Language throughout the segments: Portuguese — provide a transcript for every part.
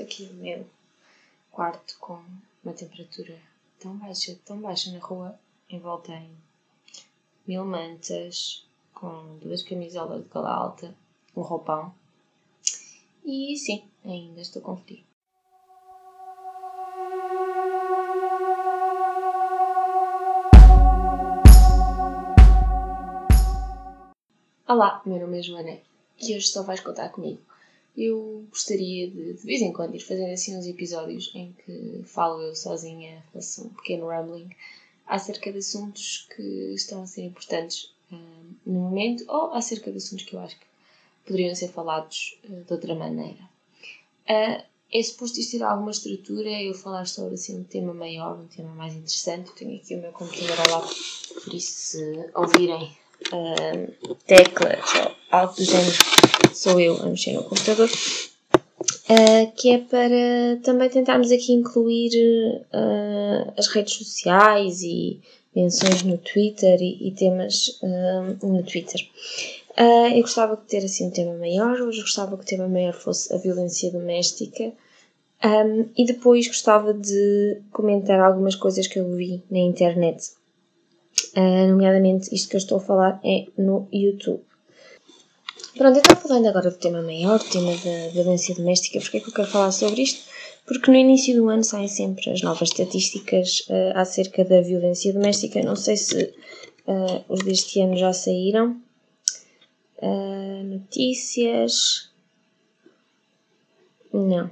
Aqui no meu quarto com uma temperatura tão baixa, tão baixa na rua, envolta em mil mantas, com duas camisolas de gola alta, um roupão. E sim, ainda estou com frio. Olá, meu nome é Joana e hoje só vais contar comigo. Eu gostaria de, de vez em quando, ir fazendo assim uns episódios em que falo eu sozinha, faço um pequeno rambling acerca de assuntos que estão a ser importantes uh, no momento ou acerca de assuntos que eu acho que poderiam ser falados uh, de outra maneira. Uh, é suposto isto ter alguma estrutura, eu falar sobre assim, um tema maior, um tema mais interessante. Eu tenho aqui o meu computador ao lado, por isso, se ouvirem uh, teclas ou algo do género, sou eu a mexer no computador. Uh, que é para também tentarmos aqui incluir uh, as redes sociais e menções no Twitter e, e temas uh, no Twitter. eu gostava de ter assim um tema maior, hoje gostava que o tema maior fosse a violência doméstica um, e depois gostava de comentar algumas coisas que eu vi na internet Uh, nomeadamente, isto que eu estou a falar é no YouTube. Pronto, então falando agora do tema maior, do tema da violência doméstica, porque é que eu quero falar sobre isto? Porque no início do ano saem sempre as novas estatísticas uh, acerca da violência doméstica. Não sei se uh, os deste ano já saíram. notícias. Não.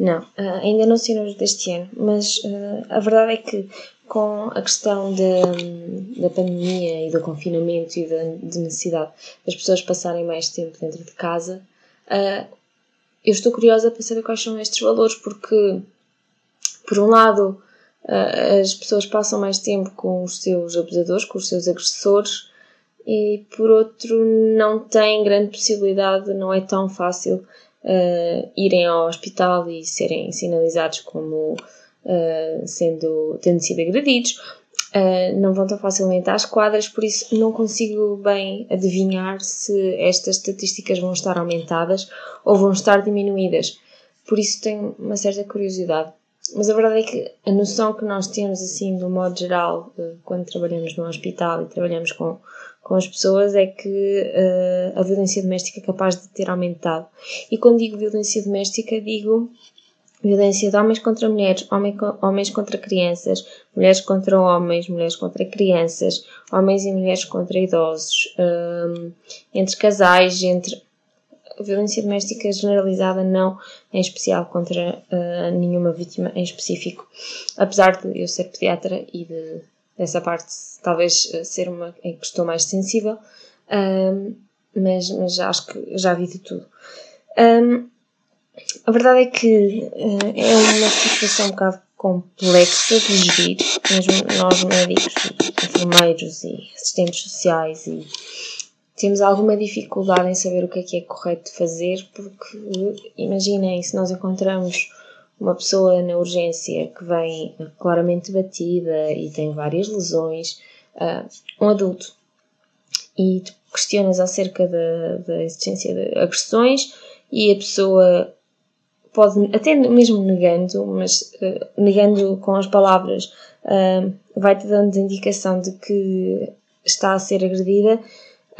Não, uh, ainda não saíram deste ano, mas uh, a verdade é que com a questão de, da pandemia e do confinamento e da de necessidade das pessoas passarem mais tempo dentro de casa, uh, eu estou curiosa para saber quais são estes valores, porque, por um lado, as pessoas passam mais tempo com os seus abusadores, com os seus agressores, e por outro, não têm grande possibilidade, não é tão fácil uh, irem ao hospital e serem sinalizados como uh, sendo, tendo sido agredidos. Uh, não vão tão facilmente às quadras, por isso não consigo bem adivinhar se estas estatísticas vão estar aumentadas ou vão estar diminuídas. Por isso tenho uma certa curiosidade. Mas a verdade é que a noção que nós temos, assim, do modo geral, quando trabalhamos no hospital e trabalhamos com com as pessoas é que uh, a violência doméstica é capaz de ter aumentado. E quando digo violência doméstica, digo violência de homens contra mulheres, homens contra crianças, mulheres contra homens, mulheres contra crianças, homens e mulheres contra idosos, ehm, entre casais, entre violência doméstica generalizada, não em especial contra uh, nenhuma vítima em específico. Apesar de eu ser pediatra e de dessa parte talvez eh, ser uma em que estou mais sensível, um, mas, mas acho que já vi de tudo. Um, a verdade é que uh, é uma situação um bocado complexa de gerir, mesmo nós médicos, enfermeiros e assistentes sociais e temos alguma dificuldade em saber o que é que é correto fazer, porque imaginem se nós encontramos uma pessoa na urgência que vem claramente batida e tem várias lesões, uh, um adulto, e tu questionas acerca da, da existência de agressões e a pessoa pode, até mesmo negando, mas uh, negando com as palavras, uh, vai-te dando indicação de que está a ser agredida,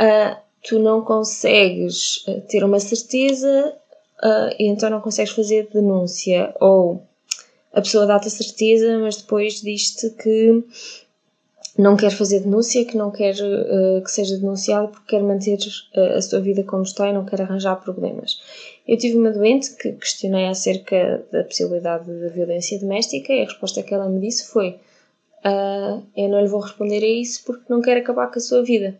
uh, tu não consegues ter uma certeza uh, e então não consegues fazer denúncia, ou a pessoa dá-te a certeza, mas depois diz-te que não quer fazer denúncia, que não quer uh, que seja denunciado porque quer manter uh, a sua vida como está e não quer arranjar problemas. Eu tive uma doente que questionei acerca da possibilidade de violência doméstica e a resposta que ela me disse foi: uh, Eu não lhe vou responder a isso porque não quero acabar com a sua vida.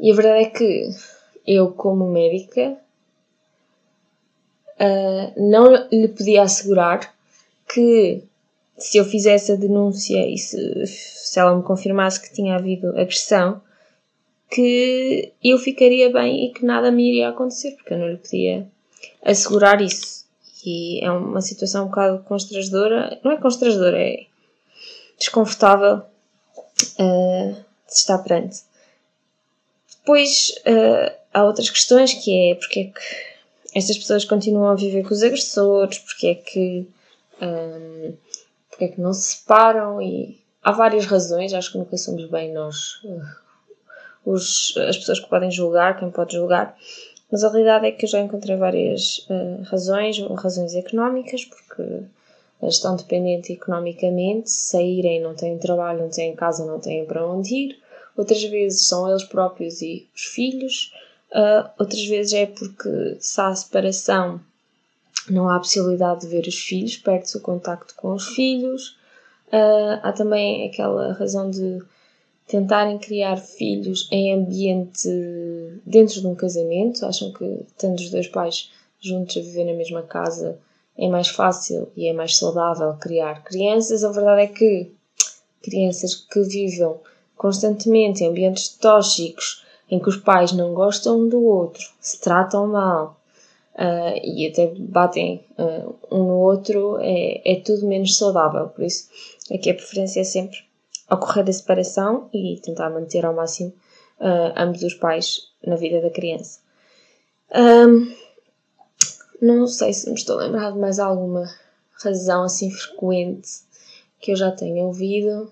E a verdade é que eu, como médica, uh, não lhe podia assegurar que se eu fizesse a denúncia e se, se ela me confirmasse que tinha havido agressão, que eu ficaria bem e que nada me iria acontecer, porque eu não lhe podia assegurar isso. E é uma situação um bocado constrangedora, não é constrangedora, é desconfortável uh, de estar perante. Depois, uh, há outras questões que é porque é que estas pessoas continuam a viver com os agressores, porque é que, um, porque é que não se separam e há várias razões, acho que nunca somos bem nós uh, os, as pessoas que podem julgar, quem pode julgar, mas a realidade é que eu já encontrei várias uh, razões, razões económicas, porque estão dependentes economicamente, saírem, não têm trabalho, não têm casa, não têm para onde ir. Outras vezes são eles próprios e os filhos. Uh, outras vezes é porque se há separação, não há possibilidade de ver os filhos, perde-se o contacto com os filhos. Uh, há também aquela razão de tentarem criar filhos em ambiente dentro de um casamento. Acham que, tendo os dois pais juntos a viver na mesma casa, é mais fácil e é mais saudável criar crianças. A verdade é que crianças que vivam constantemente em ambientes tóxicos, em que os pais não gostam um do outro, se tratam mal uh, e até batem uh, um no outro, é, é tudo menos saudável. Por isso, aqui a preferência é sempre ocorrer a separação e tentar manter ao máximo uh, ambos os pais na vida da criança. Um, não sei se me estou a lembrar de mais alguma razão assim frequente que eu já tenha ouvido.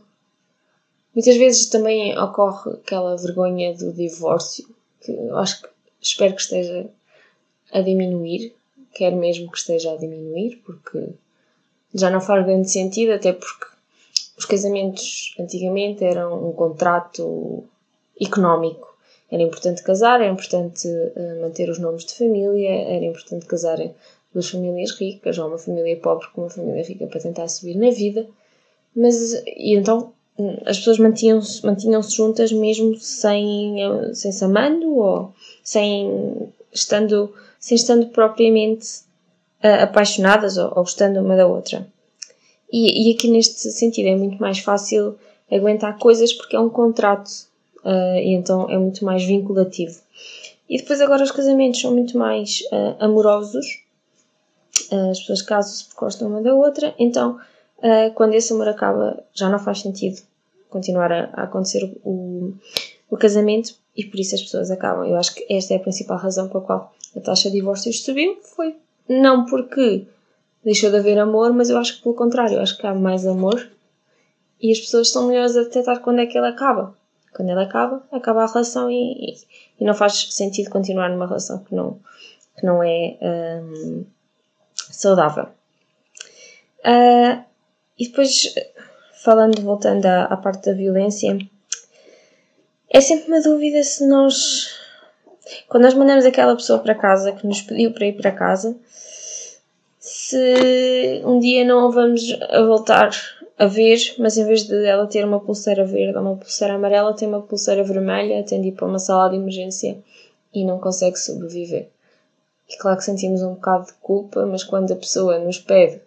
Muitas vezes também ocorre aquela vergonha do divórcio, que acho que espero que esteja a diminuir, quero mesmo que esteja a diminuir, porque já não faz grande sentido, até porque os casamentos antigamente eram um contrato económico era importante casar, era importante uh, manter os nomes de família, era importante casarem duas famílias ricas, ou uma família pobre com uma família rica para tentar subir na vida. Mas, e então, as pessoas mantinham-se mantinham -se juntas mesmo sem, sem se amando ou sem estando, sem estando propriamente uh, apaixonadas ou, ou gostando uma da outra. E, e aqui neste sentido é muito mais fácil aguentar coisas porque é um contrato uh, e então é muito mais vinculativo. E depois agora os casamentos são muito mais uh, amorosos, as pessoas casam-se porque gostam uma da outra, então quando esse amor acaba já não faz sentido continuar a, a acontecer o, o casamento e por isso as pessoas acabam. Eu acho que esta é a principal razão pela qual a taxa de divórcios subiu, foi não porque deixou de haver amor, mas eu acho que pelo contrário, eu acho que há mais amor e as pessoas são melhores a detectar quando é que ele acaba. Quando ela acaba, acaba a relação e, e, e não faz sentido continuar numa relação que não, que não é um, saudável. Uh, e depois, falando, voltando à, à parte da violência, é sempre uma dúvida se nós, quando nós mandamos aquela pessoa para casa que nos pediu para ir para casa, se um dia não a vamos a voltar a ver, mas em vez de ela ter uma pulseira verde ou uma pulseira amarela, tem uma pulseira vermelha, tem de ir para uma sala de emergência e não consegue sobreviver. E claro que sentimos um bocado de culpa, mas quando a pessoa nos pede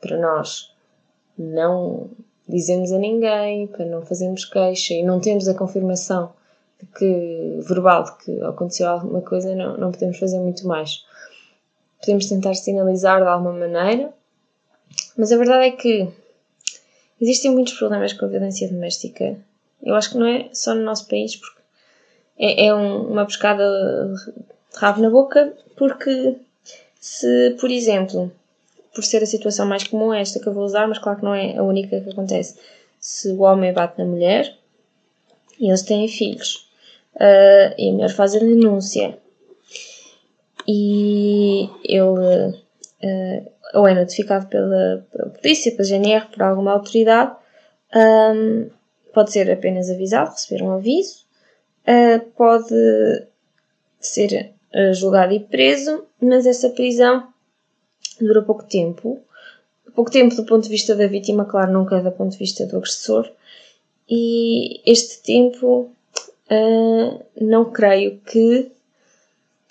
para nós não dizemos a ninguém, para não fazermos queixa e não temos a confirmação de que, verbal de que aconteceu alguma coisa, não, não podemos fazer muito mais. Podemos tentar sinalizar de alguma maneira, mas a verdade é que Existem muitos problemas com a violência doméstica. Eu acho que não é só no nosso país, porque é, é um, uma pescada de rabo na boca, porque se, por exemplo, por ser a situação mais comum é esta que eu vou usar, mas claro que não é a única que acontece. Se o homem bate na mulher e eles têm filhos uh, e a mulher faz a denúncia e ele uh, ou é notificado pela, pela polícia, pela GNR, por alguma autoridade, um, pode ser apenas avisado, receber um aviso, uh, pode ser julgado e preso, mas essa prisão dura pouco tempo. Pouco tempo do ponto de vista da vítima, claro, nunca é do ponto de vista do agressor. E este tempo, uh, não creio que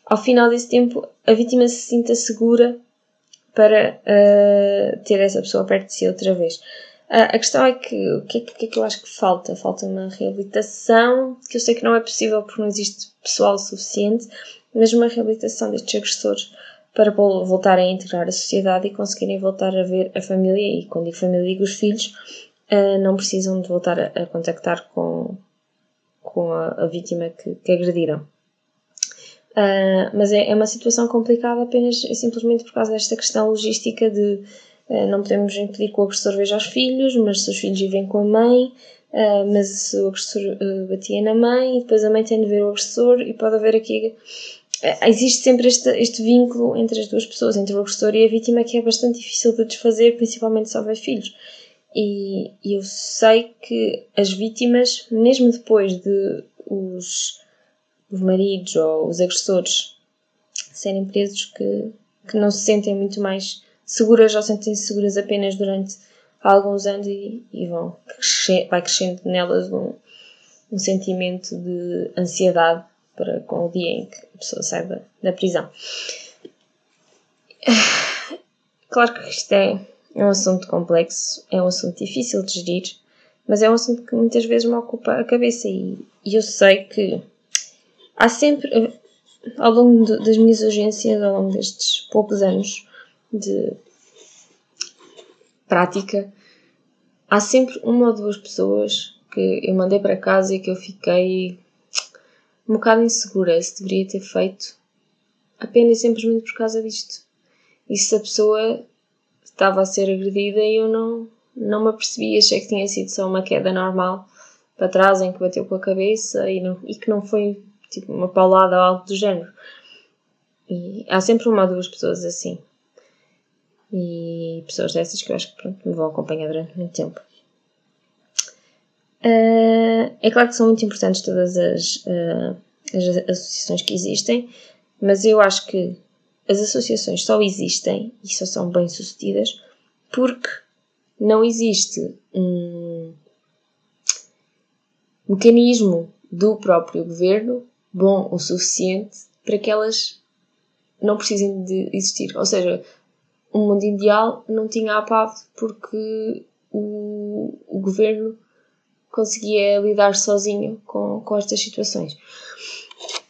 ao final desse tempo a vítima se sinta segura para uh, ter essa pessoa perto de si outra vez. Uh, a questão é que o que, é que, é que eu acho que falta? Falta uma reabilitação, que eu sei que não é possível porque não existe pessoal suficiente, mas uma reabilitação destes agressores para voltarem a integrar a sociedade e conseguirem voltar a ver a família, e quando digo família digo os filhos, uh, não precisam de voltar a, contactar com, com a, a vítima que, que agrediram. Uh, mas é, é, uma situação complicada apenas simplesmente por causa desta questão logística de uh, não podemos impedir que o agressor veja os filhos, mas se os filhos vivem com a mãe, uh, mas o agressor batia na mãe e depois a mãe tem de ver o agressor e pode haver aqui. Existe sempre este, este vínculo entre as duas pessoas, entre o agressor e a vítima, que é bastante difícil de desfazer, principalmente se houver filhos. E, eu sei que as vítimas, mesmo depois de os os maridos ou os agressores serem presos que, que não se sentem muito mais seguras ou sentem-se seguras apenas durante alguns anos e, e vão vai crescendo nelas um, um sentimento de ansiedade para com o dia em que a pessoa sai da, da prisão. Claro que isto é, é um assunto complexo, é um assunto difícil de gerir, mas é um assunto que muitas vezes me ocupa a cabeça e, e eu sei que há sempre, ao longo de, das minhas urgências, ao longo destes poucos anos de prática, há sempre uma ou duas pessoas que eu mandei para casa e que eu fiquei um bocado insegura se deveria ter feito apenas simplesmente por causa disto. E se a pessoa estava a ser agredida e eu não, não me apercebi, achei que tinha sido só uma queda normal para trás em que bateu com a cabeça e, não, e que não foi tipo uma paulada ou algo do género. E há sempre uma ou duas pessoas assim. E pessoas dessas que eu acho que pronto, me vão acompanhar durante muito tempo. Uh, é claro que são muito importantes todas as, uh, as associações que existem, mas eu acho que as associações só existem e só são bem sucedidas porque não existe um mecanismo do próprio governo bom o suficiente para que elas não precisem de existir. Ou seja, o mundo ideal não tinha APAV porque o, o governo conseguia lidar sozinho com, com estas situações.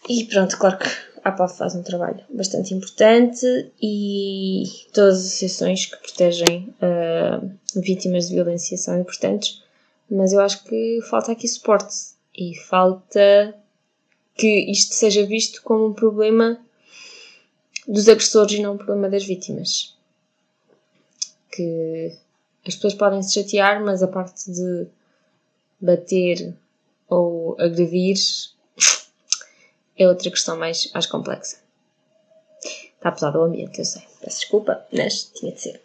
E pronto, claro que a APAV faz um trabalho bastante importante e todas as associações que protegem uh, vítimas de violência são importantes, mas eu acho que falta aqui suporte e falta que isto seja visto como um problema dos agressores e não um problema das vítimas. Que as pessoas podem se chatear, mas a parte de bater ou agredir é outra questão mais, mais complexa. Está pesado o ambiente, eu sei. Peço desculpa, mas tinha de ser.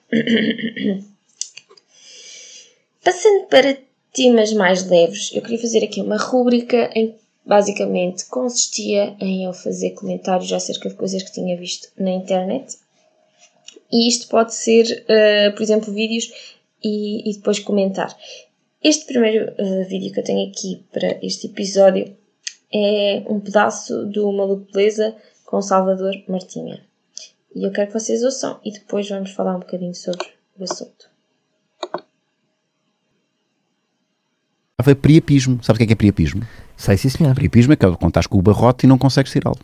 Passando para temas mais leves, eu queria fazer aqui uma rúbrica em basicamente consistia em eu fazer comentários acerca de coisas que tinha visto na internet. E isto pode ser, uh, por exemplo, vídeos e, e, depois comentar. Este primeiro uh, vídeo que eu tenho aqui para este episódio é um pedaço do Maluco Beleza com Salvador Martinha. E eu quero que vocês ouçam e depois vamos falar um bocadinho sobre o assunto. Priapismo. Sabe o que é, que é priapismo? Sei, sim, senhor. Priapismo é que quando estás com o barrote e não consegues tirá-lo.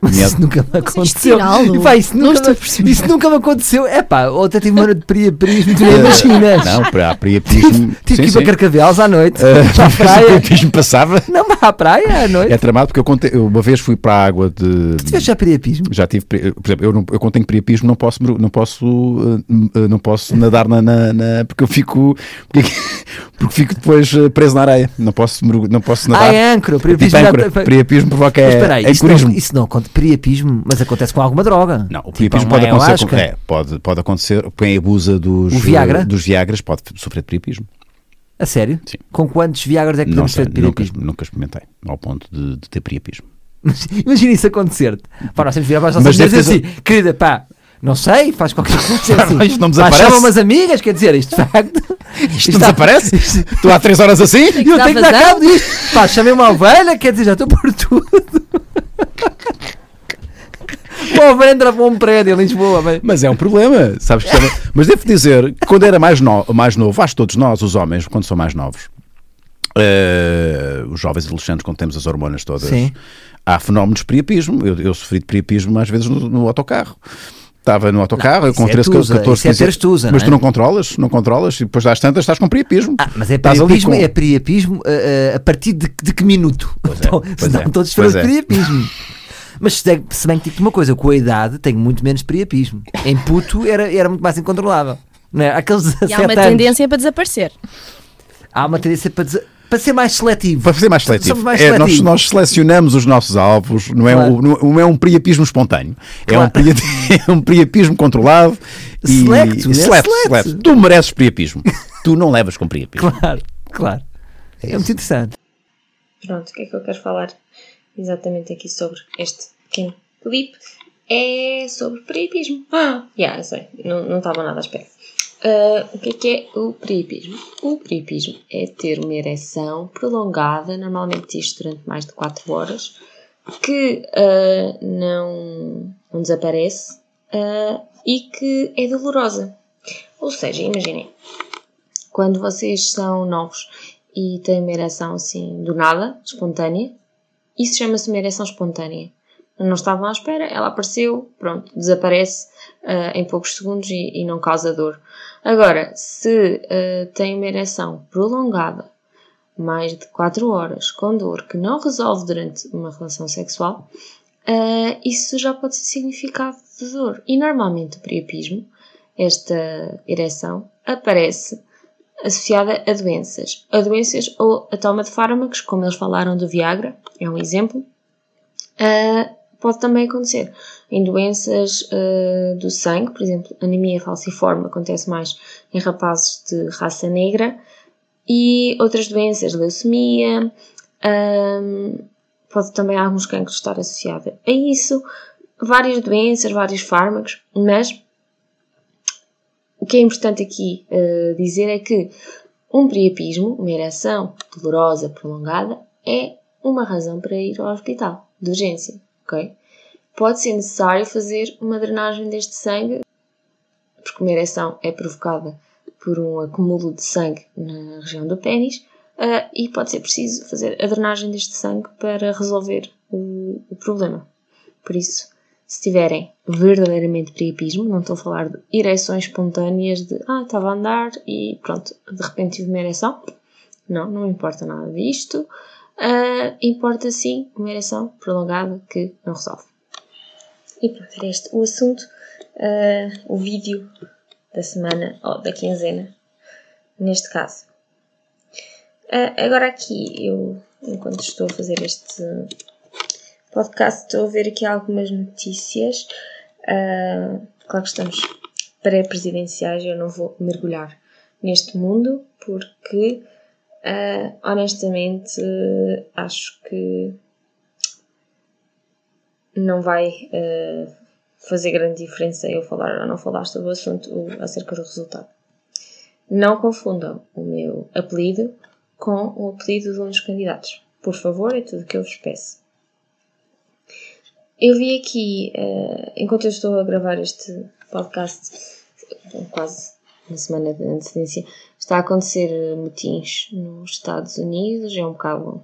Mas isso nunca me aconteceu. E, pá, isso, nunca me, isso nunca me aconteceu. É pá, até tive uma hora de priapismo, tu nem imaginas. Não, para priapismo. Tive que ir para Carcavelos à noite. Uh, para a praia. priapismo passava? Não, para a praia à noite. É tramado porque eu contei, uma vez fui para a água de. Tu tiveste já priapismo? Já tive, por exemplo, eu, não, eu contei priapismo, não posso, não posso, uh, não posso nadar na, na, na, porque eu fico. Porque, porque fico depois eh, preso na areia. Não posso, não posso nadar. Ah, é âncora. Priapismo, tipo âncora. priapismo provoca é, Mas, é isso, não, isso não conta. Priapismo, mas acontece com alguma droga. Não, o tipo priapismo pode acontecer. Com, é, pode, pode acontecer. Quem abusa dos, Viagra? dos Viagras pode sofrer de priapismo. A sério? Sim. Com quantos Viagras é que podemos ter de priapismo? Nunca, nunca experimentei, ao ponto de, de ter priapismo. Imagina isso acontecer-te. Pá, nós temos de virar para as nossas mas dizer assim, querida, pá, não sei, faz qualquer coisa assim. isto não desaparece. Chama umas amigas, quer dizer, isto de facto. Isto, isto não desaparece? Estou há 3 horas assim? E eu tenho que dar cabo disto. Pá, chamei uma ovelha, quer dizer, já estou por tudo. Uma ovelha entra para um prédio em Lisboa. Mas, mas é um problema, sabes? Que mas devo dizer que quando era mais, no... mais novo, acho que todos nós, os homens, quando são mais novos, uh, os jovens adolescentes, quando temos as hormonas todas, Sim. há fenómenos de priapismo. Eu, eu sofri de priapismo às vezes no, no autocarro estava no autocarro, não, eu com 13, é tusa, 14, 15 é tusa, mas tu é? não controlas, não controlas, e depois das tantas estás com priapismo. Ah, mas é priapismo, com... é priapismo uh, a partir de, de que minuto? Pois é, então, pois senão é, todos foram é. priapismo. Mas se se bem que digo uma coisa, com a idade tenho muito menos priapismo. Em puto era, era muito mais incontrolável. Não é? Aqueles E 17 há uma anos, tendência para desaparecer. há uma tendência para, desa- para ser mais seletivo. Para ser mais seletivo. Mais É, nós, nós selecionamos os nossos alvos, não é, Claro. um, não- é um priapismo espontâneo. É, Claro. um priapismo, é um priapismo controlado Selecto, e é select, select. select. Tu mereces priapismo. tu não levas com priapismo. Claro, claro. É muito interessante. Pronto, o que é que eu quero falar exatamente aqui sobre este pequeno clipe? É sobre priapismo. Ah, já, eu sei, não, não estava nada à espera. Ah, o que é que é o priapismo? O priapismo é ter uma ereção prolongada, normalmente isto durante mais de 4 horas, que ah, não, não desaparece ah, e que é dolorosa. Ou seja, imaginem, quando vocês são novos e têm uma ereção assim do nada, espontânea, isso chama-se uma ereção espontânea. Não estavam à espera, ela apareceu, pronto, desaparece ah, em poucos segundos e, e não causa dor. Agora, se ah, tem uma ereção prolongada, mais de 4 horas, com dor, que não resolve durante uma relação sexual, ah, isso já pode ser significado de dor. E normalmente o priapismo, esta ereção, aparece associada a doenças. A doenças ou a toma de fármacos, como eles falaram do Viagra, é um exemplo. Ah, pode também acontecer. Em doenças ah, do sangue, por exemplo, anemia falciforme acontece mais em rapazes de raça negra. E outras doenças, leucemia, ahm, pode também alguns cancros estar associada a isso, várias doenças, vários fármacos, mas o que é importante aqui eh, dizer é que um priapismo, uma ereção dolorosa, prolongada, é uma razão para ir ao hospital de urgência, ok? Pode ser necessário fazer uma drenagem deste sangue, porque uma ereção é provocada por um acúmulo de sangue na região do pênis, ah, e pode ser preciso fazer a drenagem deste sangue para resolver o, o problema. Por isso, se tiverem verdadeiramente priapismo, não estou a falar de ereções espontâneas de ah, estava a andar e pronto, de repente tive uma ereção. Não, não importa nada disto. Ah, importa sim uma ereção prolongada que não resolve. E pronto, era este o assunto, ah, o vídeo da semana ou da quinzena, neste caso. Ah, agora aqui, eu, enquanto estou a fazer este podcast, estou a ver aqui algumas notícias. Ah, claro que estamos pré-presidenciais, eu não vou mergulhar neste mundo porque, ah, honestamente, acho que não vai ah, fazer grande diferença eu falar ou não falar sobre o assunto acerca do resultado. Não confundam o meu apelido com o apelido de um dos candidatos. Por favor, é tudo o que eu vos peço. Eu vi aqui, eh, enquanto eu estou a gravar este podcast, quase uma semana de antecedência, está a acontecer eh, motins nos Estados Unidos, é um bocado.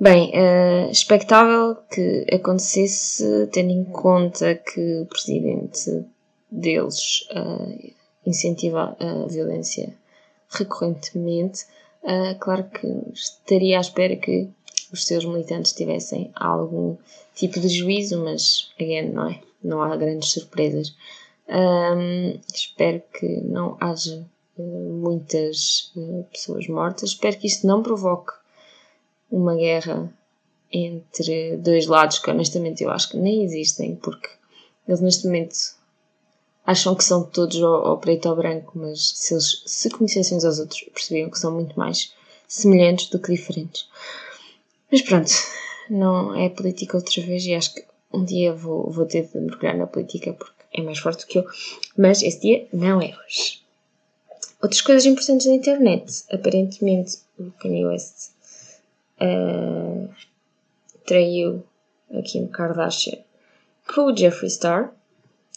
Bem, é expectável que acontecesse, tendo em conta que o presidente deles eh, incentiva a violência recorrentemente, ah, claro que estaria à espera que os seus militantes tivessem algum tipo de juízo, mas, again, não é? Não há grandes surpresas. Ahm, espero que não haja eh, muitas eh, pessoas mortas. Espero que isto não provoque uma guerra entre dois lados que honestamente eu acho que nem existem, porque eles neste momento acham que são todos ao, ao preto ou branco, mas se eles se conhecessem uns aos outros percebiam que são muito mais semelhantes do que diferentes. Mas pronto, não é política outra vez e acho que um dia vou, vou ter de mergulhar na política porque é mais forte do que eu, mas esse dia não é hoje. Outras coisas importantes da internet. Aparentemente o Kanye West eh, traiu a Kim Kardashian com o Jeffree Star.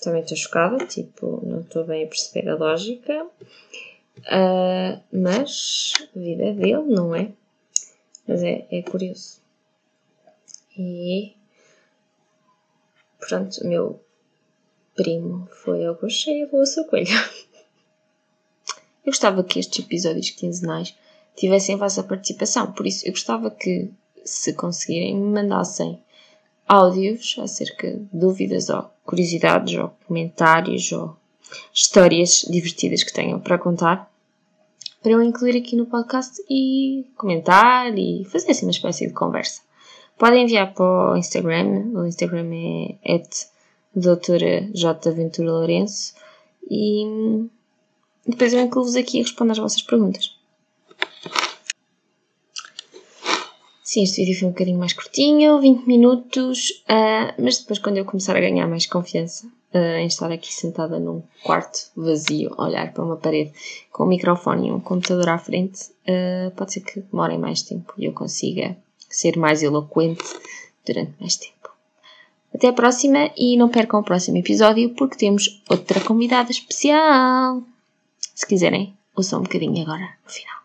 Também estou chocada, tipo, não estou bem a perceber a lógica. Ah, mas a vida é dele, não é? Mas é, é curioso. E pronto, o meu primo foi ao cocheio e levou a sua coelha. Eu gostava que estes episódios quinzenais tivessem a vossa participação, por isso eu gostava que, se conseguirem, me mandassem áudios acerca de dúvidas ou curiosidades ou comentários ou histórias divertidas que tenham para contar para eu incluir aqui no podcast e comentar e fazer assim uma espécie de conversa. Podem enviar para o Instagram, o Instagram é doutora J. Ventura Lourenço e depois eu incluo-vos aqui e respondo às vossas perguntas. Sim, este vídeo foi um bocadinho mais curtinho, 20 minutos, uh, mas depois quando eu começar a ganhar mais confiança uh, em estar aqui sentada num quarto vazio, a olhar para uma parede com um microfone e um computador à frente, uh, pode ser que demore mais tempo e eu consiga ser mais eloquente durante mais tempo. Até a próxima e não percam o próximo episódio porque temos outra convidada especial. Se quiserem, ouçam um bocadinho agora no final.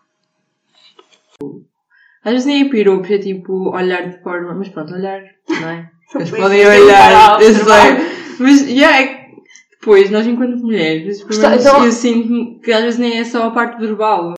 Às vezes nem é piropo, é tipo olhar de forma. Mas pronto, olhar, não é? Eles podem olhar, eu sei. Mas, yeah, é depois, nós enquanto mulheres, pelo menos, então... eu sinto que às vezes nem é só a parte verbal.